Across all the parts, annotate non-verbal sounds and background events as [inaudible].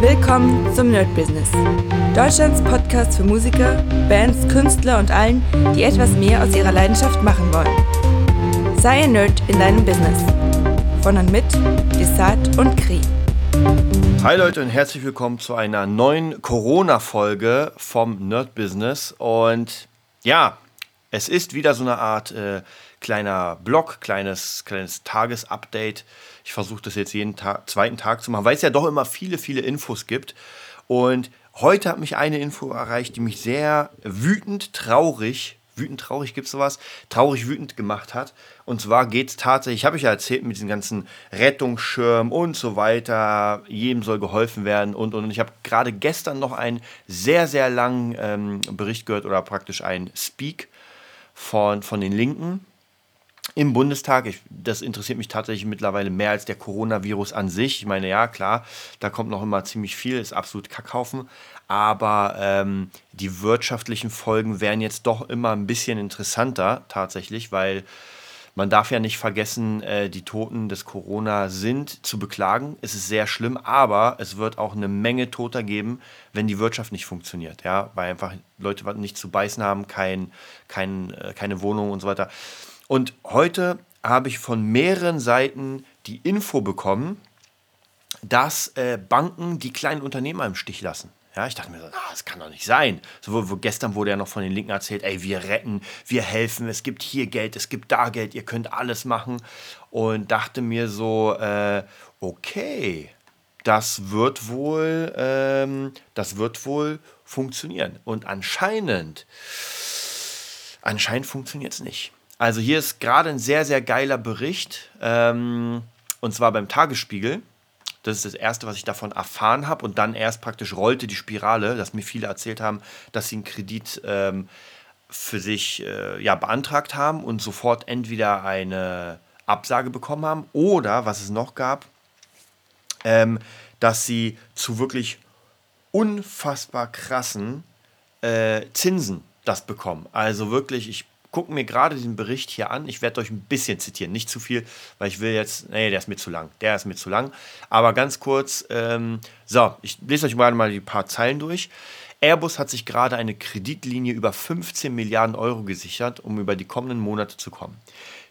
Willkommen zum Nerd Business. Deutschlands Podcast für Musiker, Bands, Künstler und allen, die etwas mehr aus ihrer Leidenschaft machen wollen. Sei ein Nerd in deinem Business. Von und mit Desart und Kri. Hi Leute und herzlich willkommen zu einer neuen Corona-Folge vom Nerd Business. Und ja, es ist wieder so eine Art äh, kleiner Blog, kleines, kleines Tagesupdate. Ich versuche das jetzt jeden Tag, zweiten Tag zu machen, weil es ja doch immer viele, viele Infos gibt. Und heute hat mich eine Info erreicht, die mich sehr wütend, traurig, wütend, traurig gibt es sowas, traurig, wütend gemacht hat. Und zwar geht es tatsächlich, habe ich ja erzählt, mit diesen ganzen Rettungsschirmen und so weiter, jedem soll geholfen werden und und. und. Ich habe gerade gestern noch einen sehr, sehr langen ähm, Bericht gehört oder praktisch einen Speak von, von den Linken im Bundestag. Ich, das interessiert mich tatsächlich mittlerweile mehr als der Coronavirus an sich. Ich meine, ja, klar, da kommt noch immer ziemlich viel, ist absolut Kackhaufen. Aber ähm, die wirtschaftlichen Folgen werden jetzt doch immer ein bisschen interessanter tatsächlich, weil man darf ja nicht vergessen, äh, die Toten des Corona sind zu beklagen. Es ist sehr schlimm, aber es wird auch eine Menge Toter geben, wenn die Wirtschaft nicht funktioniert. Ja, weil einfach Leute nicht zu beißen haben, kein, kein, äh, keine Wohnung und so weiter. Und heute habe ich von mehreren Seiten die Info bekommen, dass äh, Banken die kleinen Unternehmer im Stich lassen. Ja, ich dachte mir so, das kann doch nicht sein. So, wo, wo, gestern wurde ja noch von den Linken erzählt, ey, wir retten, wir helfen, es gibt hier Geld, es gibt da Geld, ihr könnt alles machen. Und dachte mir so, äh, okay, das wird wohl, ähm, das wird wohl funktionieren. Und anscheinend, anscheinend funktioniert es nicht. Also hier ist gerade ein sehr, sehr geiler Bericht. Ähm, und zwar beim Tagesspiegel. Das ist das Erste, was ich davon erfahren habe. Und dann erst praktisch rollte die Spirale, dass mir viele erzählt haben, dass sie einen Kredit ähm, für sich äh, ja, beantragt haben und sofort entweder eine Absage bekommen haben oder, was es noch gab, ähm, dass sie zu wirklich unfassbar krassen äh, Zinsen das bekommen. Also wirklich, ich gucke mir gerade diesen Bericht hier an. Ich werde euch ein bisschen zitieren, nicht zu viel, weil ich will jetzt, nee, der ist mir zu lang. Der ist mir zu lang. Aber ganz kurz, ähm, so, ich lese euch mal, mal die paar Zeilen durch. Airbus hat sich gerade eine Kreditlinie über 15 Milliarden Euro gesichert, um über die kommenden Monate zu kommen.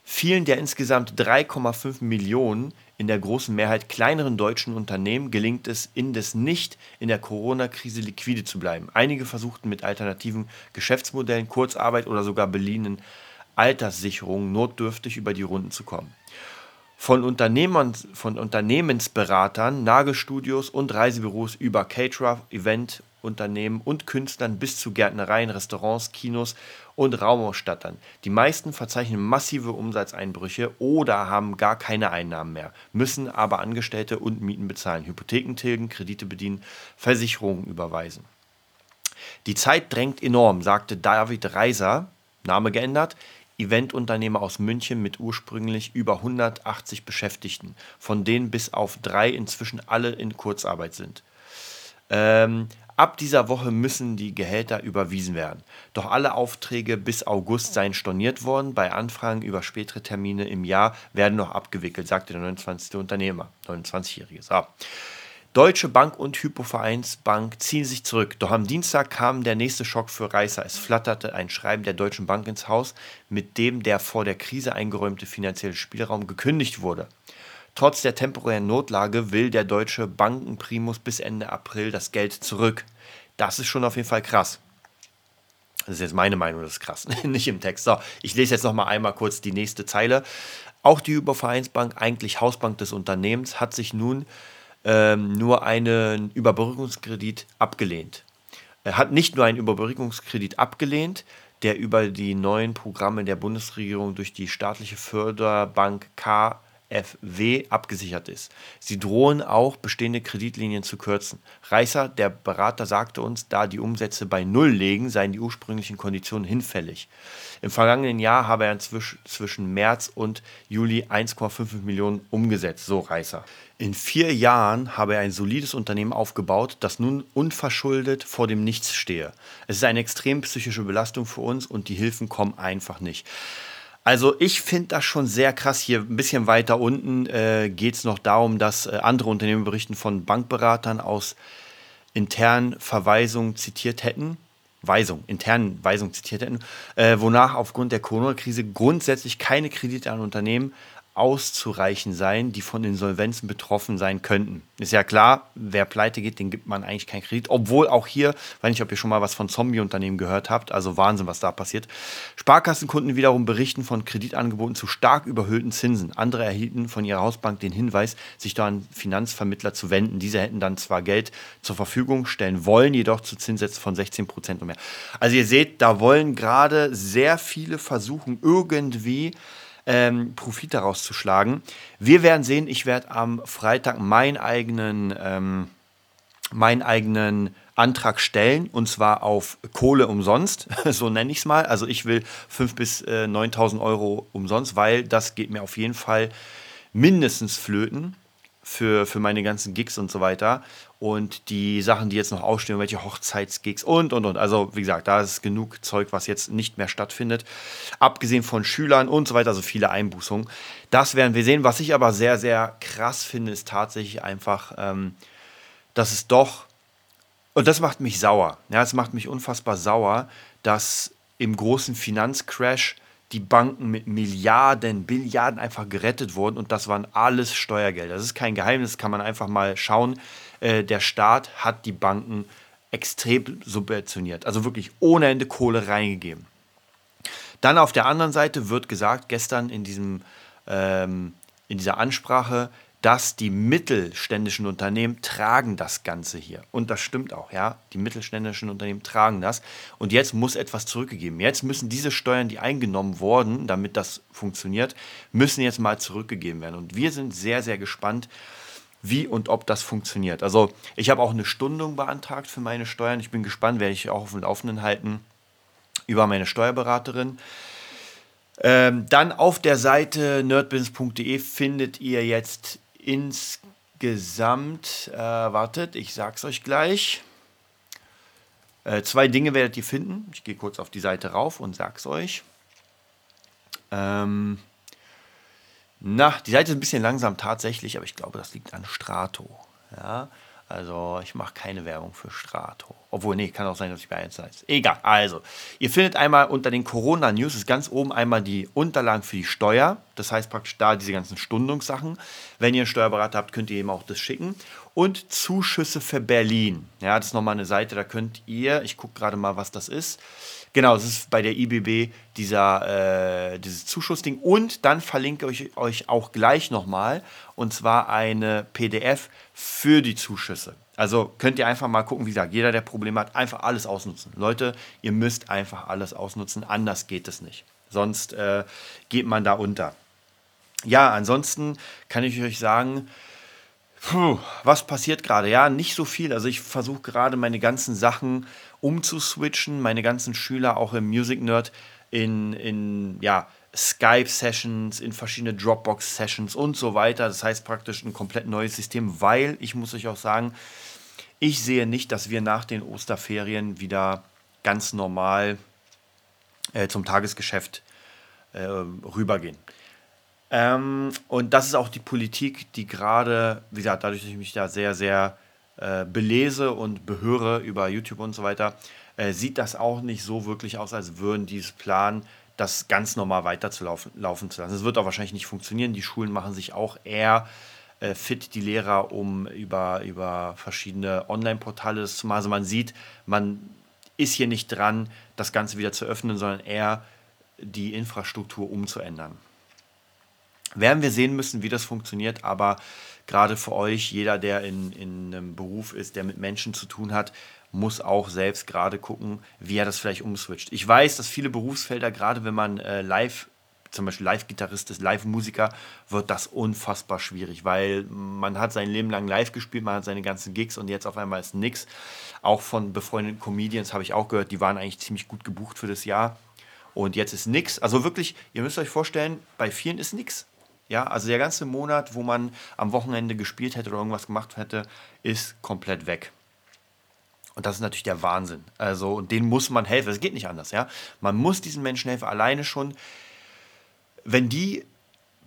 Vielen der insgesamt 3,5 Millionen in der großen Mehrheit kleineren deutschen Unternehmen gelingt es indes nicht, in der Corona-Krise liquide zu bleiben. Einige versuchten mit alternativen Geschäftsmodellen, Kurzarbeit oder sogar beliehenen Alterssicherungen notdürftig über die Runden zu kommen. Von, Unternehmern, von Unternehmensberatern, Nagelstudios und Reisebüros über Caterer, Event Unternehmen und Künstlern bis zu Gärtnereien, Restaurants, Kinos und Raumausstattern. Die meisten verzeichnen massive Umsatzeinbrüche oder haben gar keine Einnahmen mehr, müssen aber Angestellte und Mieten bezahlen, Hypotheken tilgen, Kredite bedienen, Versicherungen überweisen. Die Zeit drängt enorm, sagte David Reiser, Name geändert, Eventunternehmer aus München mit ursprünglich über 180 Beschäftigten, von denen bis auf drei inzwischen alle in Kurzarbeit sind. Ähm, Ab dieser Woche müssen die Gehälter überwiesen werden. Doch alle Aufträge bis August seien storniert worden. Bei Anfragen über spätere Termine im Jahr werden noch abgewickelt, sagte der 29. Unternehmer, 29-Jährige. So. Deutsche Bank und Hypovereinsbank ziehen sich zurück. Doch am Dienstag kam der nächste Schock für Reißer. Es flatterte ein Schreiben der Deutschen Bank ins Haus, mit dem der vor der Krise eingeräumte finanzielle Spielraum gekündigt wurde. Trotz der temporären Notlage will der deutsche Bankenprimus bis Ende April das Geld zurück. Das ist schon auf jeden Fall krass. Das ist jetzt meine Meinung, das ist krass, [laughs] nicht im Text. So, ich lese jetzt noch mal einmal kurz die nächste Zeile. Auch die Übervereinsbank, eigentlich Hausbank des Unternehmens, hat sich nun ähm, nur einen Überbrückungskredit abgelehnt. Er hat nicht nur einen Überbrückungskredit abgelehnt, der über die neuen Programme der Bundesregierung durch die staatliche Förderbank K FW abgesichert ist. Sie drohen auch, bestehende Kreditlinien zu kürzen. Reißer, der Berater, sagte uns, da die Umsätze bei Null liegen, seien die ursprünglichen Konditionen hinfällig. Im vergangenen Jahr habe er zwischen März und Juli 1,5 Millionen umgesetzt, so Reißer. In vier Jahren habe er ein solides Unternehmen aufgebaut, das nun unverschuldet vor dem Nichts stehe. Es ist eine extrem psychische Belastung für uns und die Hilfen kommen einfach nicht. Also ich finde das schon sehr krass. Hier ein bisschen weiter unten äh, geht es noch darum, dass äh, andere Unternehmen berichten von Bankberatern aus internen Verweisungen zitiert hätten. Weisung, internen Weisungen zitiert hätten, äh, wonach aufgrund der Corona-Krise grundsätzlich keine Kredite an Unternehmen auszureichen sein, die von Insolvenzen betroffen sein könnten. Ist ja klar, wer pleite geht, den gibt man eigentlich keinen Kredit. Obwohl auch hier, weiß nicht, ob ihr schon mal was von Zombie-Unternehmen gehört habt, also Wahnsinn, was da passiert. Sparkassenkunden wiederum berichten von Kreditangeboten zu stark überhöhten Zinsen. Andere erhielten von ihrer Hausbank den Hinweis, sich da an Finanzvermittler zu wenden. Diese hätten dann zwar Geld zur Verfügung stellen wollen, jedoch zu Zinssätzen von 16 Prozent und mehr. Also ihr seht, da wollen gerade sehr viele versuchen, irgendwie ähm, Profit daraus zu schlagen. Wir werden sehen, ich werde am Freitag meinen eigenen, ähm, meinen eigenen Antrag stellen und zwar auf Kohle umsonst, [laughs] so nenne ich es mal. Also ich will 5.000 bis äh, 9.000 Euro umsonst, weil das geht mir auf jeden Fall mindestens flöten für, für meine ganzen Gigs und so weiter. Und die Sachen, die jetzt noch ausstehen, welche Hochzeitsgigs und, und, und. Also, wie gesagt, da ist genug Zeug, was jetzt nicht mehr stattfindet. Abgesehen von Schülern und so weiter, also viele Einbußungen. Das werden wir sehen. Was ich aber sehr, sehr krass finde, ist tatsächlich einfach, ähm, dass es doch, und das macht mich sauer. Ja, es macht mich unfassbar sauer, dass im großen Finanzcrash die Banken mit Milliarden, Billiarden einfach gerettet wurden und das waren alles Steuergelder. Das ist kein Geheimnis, kann man einfach mal schauen. Äh, der Staat hat die Banken extrem subventioniert, also wirklich ohne Ende Kohle reingegeben. Dann auf der anderen Seite wird gesagt, gestern in, diesem, ähm, in dieser Ansprache, dass die mittelständischen Unternehmen tragen das Ganze hier. Und das stimmt auch, ja. Die mittelständischen Unternehmen tragen das. Und jetzt muss etwas zurückgegeben. Jetzt müssen diese Steuern, die eingenommen wurden, damit das funktioniert, müssen jetzt mal zurückgegeben werden. Und wir sind sehr, sehr gespannt, wie und ob das funktioniert. Also ich habe auch eine Stundung beantragt für meine Steuern. Ich bin gespannt, werde ich auch auf dem Laufenden halten über meine Steuerberaterin. Ähm, dann auf der Seite nerdbusiness.de findet ihr jetzt insgesamt, äh, wartet, ich sag's euch gleich. Äh, zwei Dinge werdet ihr finden. Ich gehe kurz auf die Seite rauf und sag's euch. Ähm, na, die Seite ist ein bisschen langsam tatsächlich, aber ich glaube, das liegt an Strato. Ja, also ich mache keine Werbung für Strato. Obwohl, nee, kann auch sein, dass ich bei 1 ist. Egal. Also, ihr findet einmal unter den Corona-News, ist ganz oben einmal die Unterlagen für die Steuer. Das heißt praktisch da diese ganzen Stundungssachen. Wenn ihr einen Steuerberater habt, könnt ihr ihm auch das schicken. Und Zuschüsse für Berlin. Ja, das ist nochmal eine Seite, da könnt ihr, ich gucke gerade mal, was das ist. Genau, das ist bei der IBB dieser, äh, dieses Zuschussding. Und dann verlinke ich euch auch gleich nochmal, und zwar eine PDF für die Zuschüsse. Also könnt ihr einfach mal gucken, wie gesagt, jeder, der Probleme hat, einfach alles ausnutzen. Leute, ihr müsst einfach alles ausnutzen, anders geht es nicht. Sonst äh, geht man da unter. Ja, ansonsten kann ich euch sagen, Puh, was passiert gerade? Ja, nicht so viel. Also ich versuche gerade meine ganzen Sachen umzuswitchen, meine ganzen Schüler auch im Music Nerd in, in ja, Skype-Sessions, in verschiedene Dropbox-Sessions und so weiter. Das heißt praktisch ein komplett neues System, weil ich muss euch auch sagen, ich sehe nicht, dass wir nach den Osterferien wieder ganz normal äh, zum Tagesgeschäft äh, rübergehen. Ähm, und das ist auch die Politik, die gerade, wie gesagt, dadurch, dass ich mich da sehr, sehr äh, belese und behöre über YouTube und so weiter, äh, sieht das auch nicht so wirklich aus, als würden die es planen, das ganz normal weiterzulaufen laufen zu lassen. Es wird auch wahrscheinlich nicht funktionieren. Die Schulen machen sich auch eher äh, fit, die Lehrer, um über, über verschiedene Online-Portale das zu machen. Also man sieht, man ist hier nicht dran, das Ganze wieder zu öffnen, sondern eher die Infrastruktur umzuändern. Werden wir sehen müssen, wie das funktioniert, aber gerade für euch, jeder, der in, in einem Beruf ist, der mit Menschen zu tun hat, muss auch selbst gerade gucken, wie er das vielleicht umswitcht. Ich weiß, dass viele Berufsfelder, gerade wenn man äh, live zum Beispiel Live-Gitarrist ist, Live-Musiker, wird das unfassbar schwierig, weil man hat sein Leben lang live gespielt, man hat seine ganzen Gigs und jetzt auf einmal ist nichts. Auch von befreundeten Comedians habe ich auch gehört, die waren eigentlich ziemlich gut gebucht für das Jahr und jetzt ist nichts. Also wirklich, ihr müsst euch vorstellen, bei vielen ist nichts. Ja, also der ganze Monat, wo man am Wochenende gespielt hätte oder irgendwas gemacht hätte, ist komplett weg. Und das ist natürlich der Wahnsinn. Also, und denen muss man helfen. Es geht nicht anders, ja. Man muss diesen Menschen helfen. Alleine schon wenn die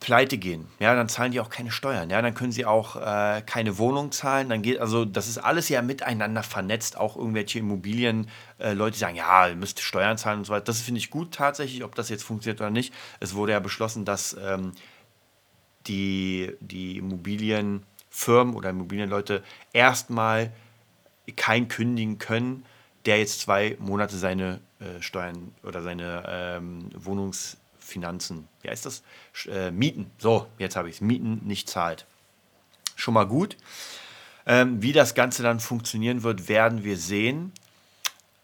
pleite gehen, ja, dann zahlen die auch keine Steuern, ja, dann können sie auch äh, keine Wohnung zahlen, dann geht, also das ist alles ja miteinander vernetzt, auch irgendwelche Immobilien, äh, Leute sagen, ja, ihr müsst Steuern zahlen und so weiter, das finde ich gut tatsächlich, ob das jetzt funktioniert oder nicht. Es wurde ja beschlossen, dass ähm, die, die Immobilienfirmen oder Immobilienleute erstmal kein kündigen können, der jetzt zwei Monate seine äh, Steuern oder seine ähm, Wohnungs Finanzen, wie heißt das? Äh, Mieten. So, jetzt habe ich es. Mieten nicht zahlt. Schon mal gut. Ähm, wie das Ganze dann funktionieren wird, werden wir sehen.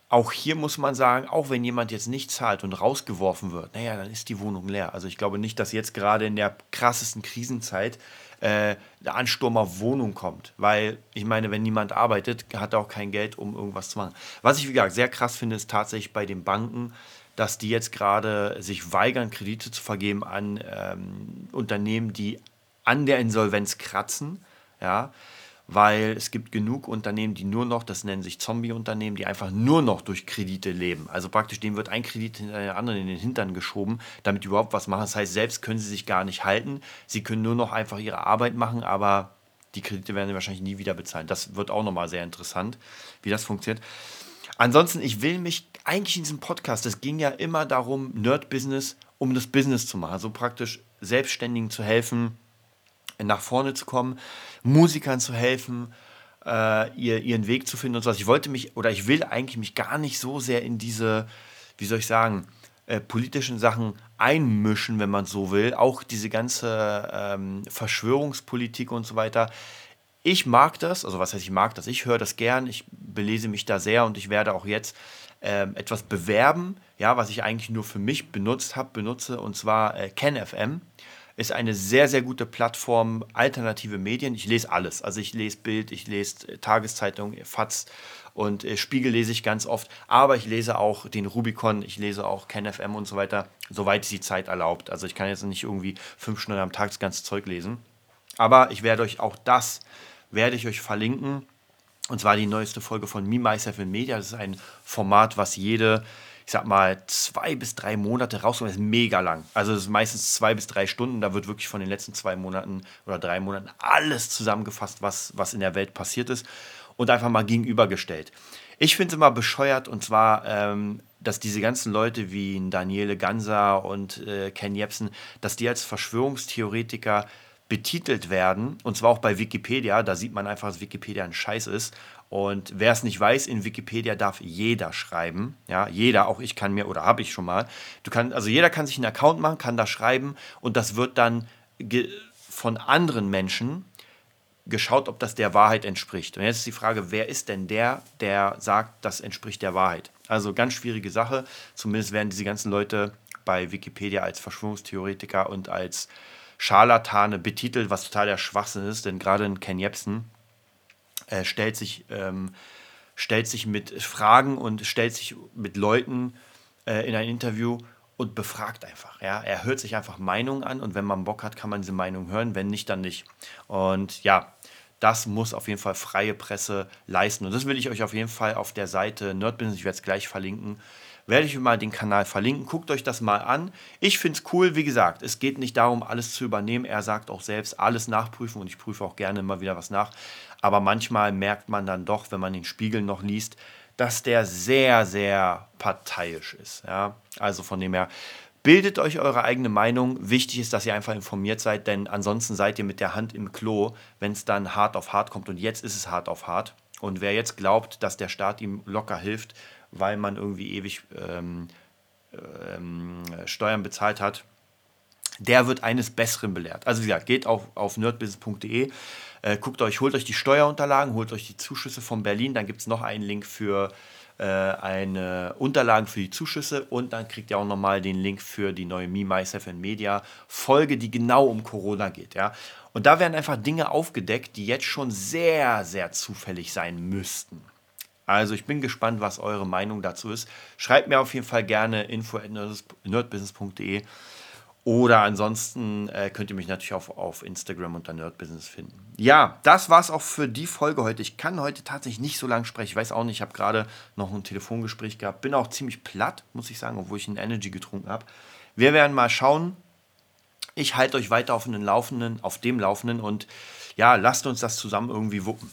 Auch hier muss man sagen, auch wenn jemand jetzt nicht zahlt und rausgeworfen wird, naja, dann ist die Wohnung leer. Also ich glaube nicht, dass jetzt gerade in der krassesten Krisenzeit äh, der Ansturm auf Wohnung kommt. Weil ich meine, wenn niemand arbeitet, hat er auch kein Geld, um irgendwas zu machen. Was ich, wie gesagt, sehr krass finde, ist tatsächlich bei den Banken, dass die jetzt gerade sich weigern, Kredite zu vergeben an ähm, Unternehmen, die an der Insolvenz kratzen. Ja, weil es gibt genug Unternehmen, die nur noch, das nennen sich Zombie-Unternehmen, die einfach nur noch durch Kredite leben. Also praktisch dem wird ein Kredit hinter den anderen in den Hintern geschoben, damit die überhaupt was machen. Das heißt, selbst können sie sich gar nicht halten. Sie können nur noch einfach ihre Arbeit machen, aber die Kredite werden sie wahrscheinlich nie wieder bezahlen. Das wird auch nochmal sehr interessant, wie das funktioniert. Ansonsten, ich will mich eigentlich in diesem Podcast, es ging ja immer darum, Nerd-Business, um das Business zu machen. Also praktisch Selbstständigen zu helfen, nach vorne zu kommen, Musikern zu helfen, äh, ihr, ihren Weg zu finden und so was. Ich wollte mich, oder ich will eigentlich mich gar nicht so sehr in diese, wie soll ich sagen, äh, politischen Sachen einmischen, wenn man so will. Auch diese ganze ähm, Verschwörungspolitik und so weiter ich mag das, also was heißt ich mag das, ich höre das gern, ich belese mich da sehr und ich werde auch jetzt ähm, etwas bewerben, ja, was ich eigentlich nur für mich benutzt habe, benutze, und zwar äh, KenFM. Ist eine sehr, sehr gute Plattform, alternative Medien. Ich lese alles. Also ich lese Bild, ich lese äh, Tageszeitung, FATS und äh, Spiegel lese ich ganz oft. Aber ich lese auch den Rubicon, ich lese auch KenFM und so weiter, soweit es die Zeit erlaubt. Also ich kann jetzt nicht irgendwie fünf Stunden am Tag das ganze Zeug lesen. Aber ich werde euch auch das werde ich euch verlinken. Und zwar die neueste Folge von Me, Myself in Media. Das ist ein Format, was jede, ich sag mal, zwei bis drei Monate rauskommt. Das ist mega lang. Also es ist meistens zwei bis drei Stunden. Da wird wirklich von den letzten zwei Monaten oder drei Monaten alles zusammengefasst, was, was in der Welt passiert ist. Und einfach mal gegenübergestellt. Ich finde es immer bescheuert und zwar, ähm, dass diese ganzen Leute wie Daniele Ganser und äh, Ken Jebsen, dass die als Verschwörungstheoretiker betitelt werden, und zwar auch bei Wikipedia, da sieht man einfach, dass Wikipedia ein Scheiß ist. Und wer es nicht weiß, in Wikipedia darf jeder schreiben. Ja, jeder, auch ich kann mir, oder habe ich schon mal. Du kannst, also jeder kann sich einen Account machen, kann da schreiben und das wird dann von anderen Menschen geschaut, ob das der Wahrheit entspricht. Und jetzt ist die Frage, wer ist denn der, der sagt, das entspricht der Wahrheit? Also ganz schwierige Sache. Zumindest werden diese ganzen Leute bei Wikipedia als Verschwörungstheoretiker und als Scharlatane betitelt, was total der Schwachsinn ist, denn gerade in Ken Jebsen äh, stellt, sich, ähm, stellt sich mit Fragen und stellt sich mit Leuten äh, in ein Interview und befragt einfach. Ja? Er hört sich einfach Meinungen an und wenn man Bock hat, kann man diese Meinung hören, wenn nicht, dann nicht. Und ja, das muss auf jeden Fall freie Presse leisten. Und das will ich euch auf jeden Fall auf der Seite Nerdbusiness, ich werde es gleich verlinken, werde ich mal den Kanal verlinken. Guckt euch das mal an. Ich finde es cool, wie gesagt, es geht nicht darum, alles zu übernehmen. Er sagt auch selbst, alles nachprüfen und ich prüfe auch gerne immer wieder was nach. Aber manchmal merkt man dann doch, wenn man den Spiegel noch liest, dass der sehr, sehr parteiisch ist. Ja? Also von dem her, bildet euch eure eigene Meinung. Wichtig ist, dass ihr einfach informiert seid, denn ansonsten seid ihr mit der Hand im Klo, wenn es dann hart auf hart kommt. Und jetzt ist es hart auf hart. Und wer jetzt glaubt, dass der Staat ihm locker hilft, weil man irgendwie ewig ähm, ähm, Steuern bezahlt hat, der wird eines Besseren belehrt. Also wie gesagt, geht auf, auf nerdbusiness.de, äh, guckt euch, holt euch die Steuerunterlagen, holt euch die Zuschüsse von Berlin, dann gibt es noch einen Link für äh, eine Unterlagen für die Zuschüsse und dann kriegt ihr auch nochmal den Link für die neue Me, Myself and Media Folge, die genau um Corona geht. Ja? Und da werden einfach Dinge aufgedeckt, die jetzt schon sehr, sehr zufällig sein müssten. Also ich bin gespannt, was eure Meinung dazu ist. Schreibt mir auf jeden Fall gerne info at nerdbusiness.de oder ansonsten äh, könnt ihr mich natürlich auch auf Instagram unter Nerdbusiness finden. Ja, das war's auch für die Folge heute. Ich kann heute tatsächlich nicht so lange sprechen. Ich weiß auch nicht, ich habe gerade noch ein Telefongespräch gehabt. Bin auch ziemlich platt, muss ich sagen, obwohl ich ein Energy getrunken habe. Wir werden mal schauen, Ich halte euch weiter auf den Laufenden, auf dem Laufenden und ja, lasst uns das zusammen irgendwie wuppen.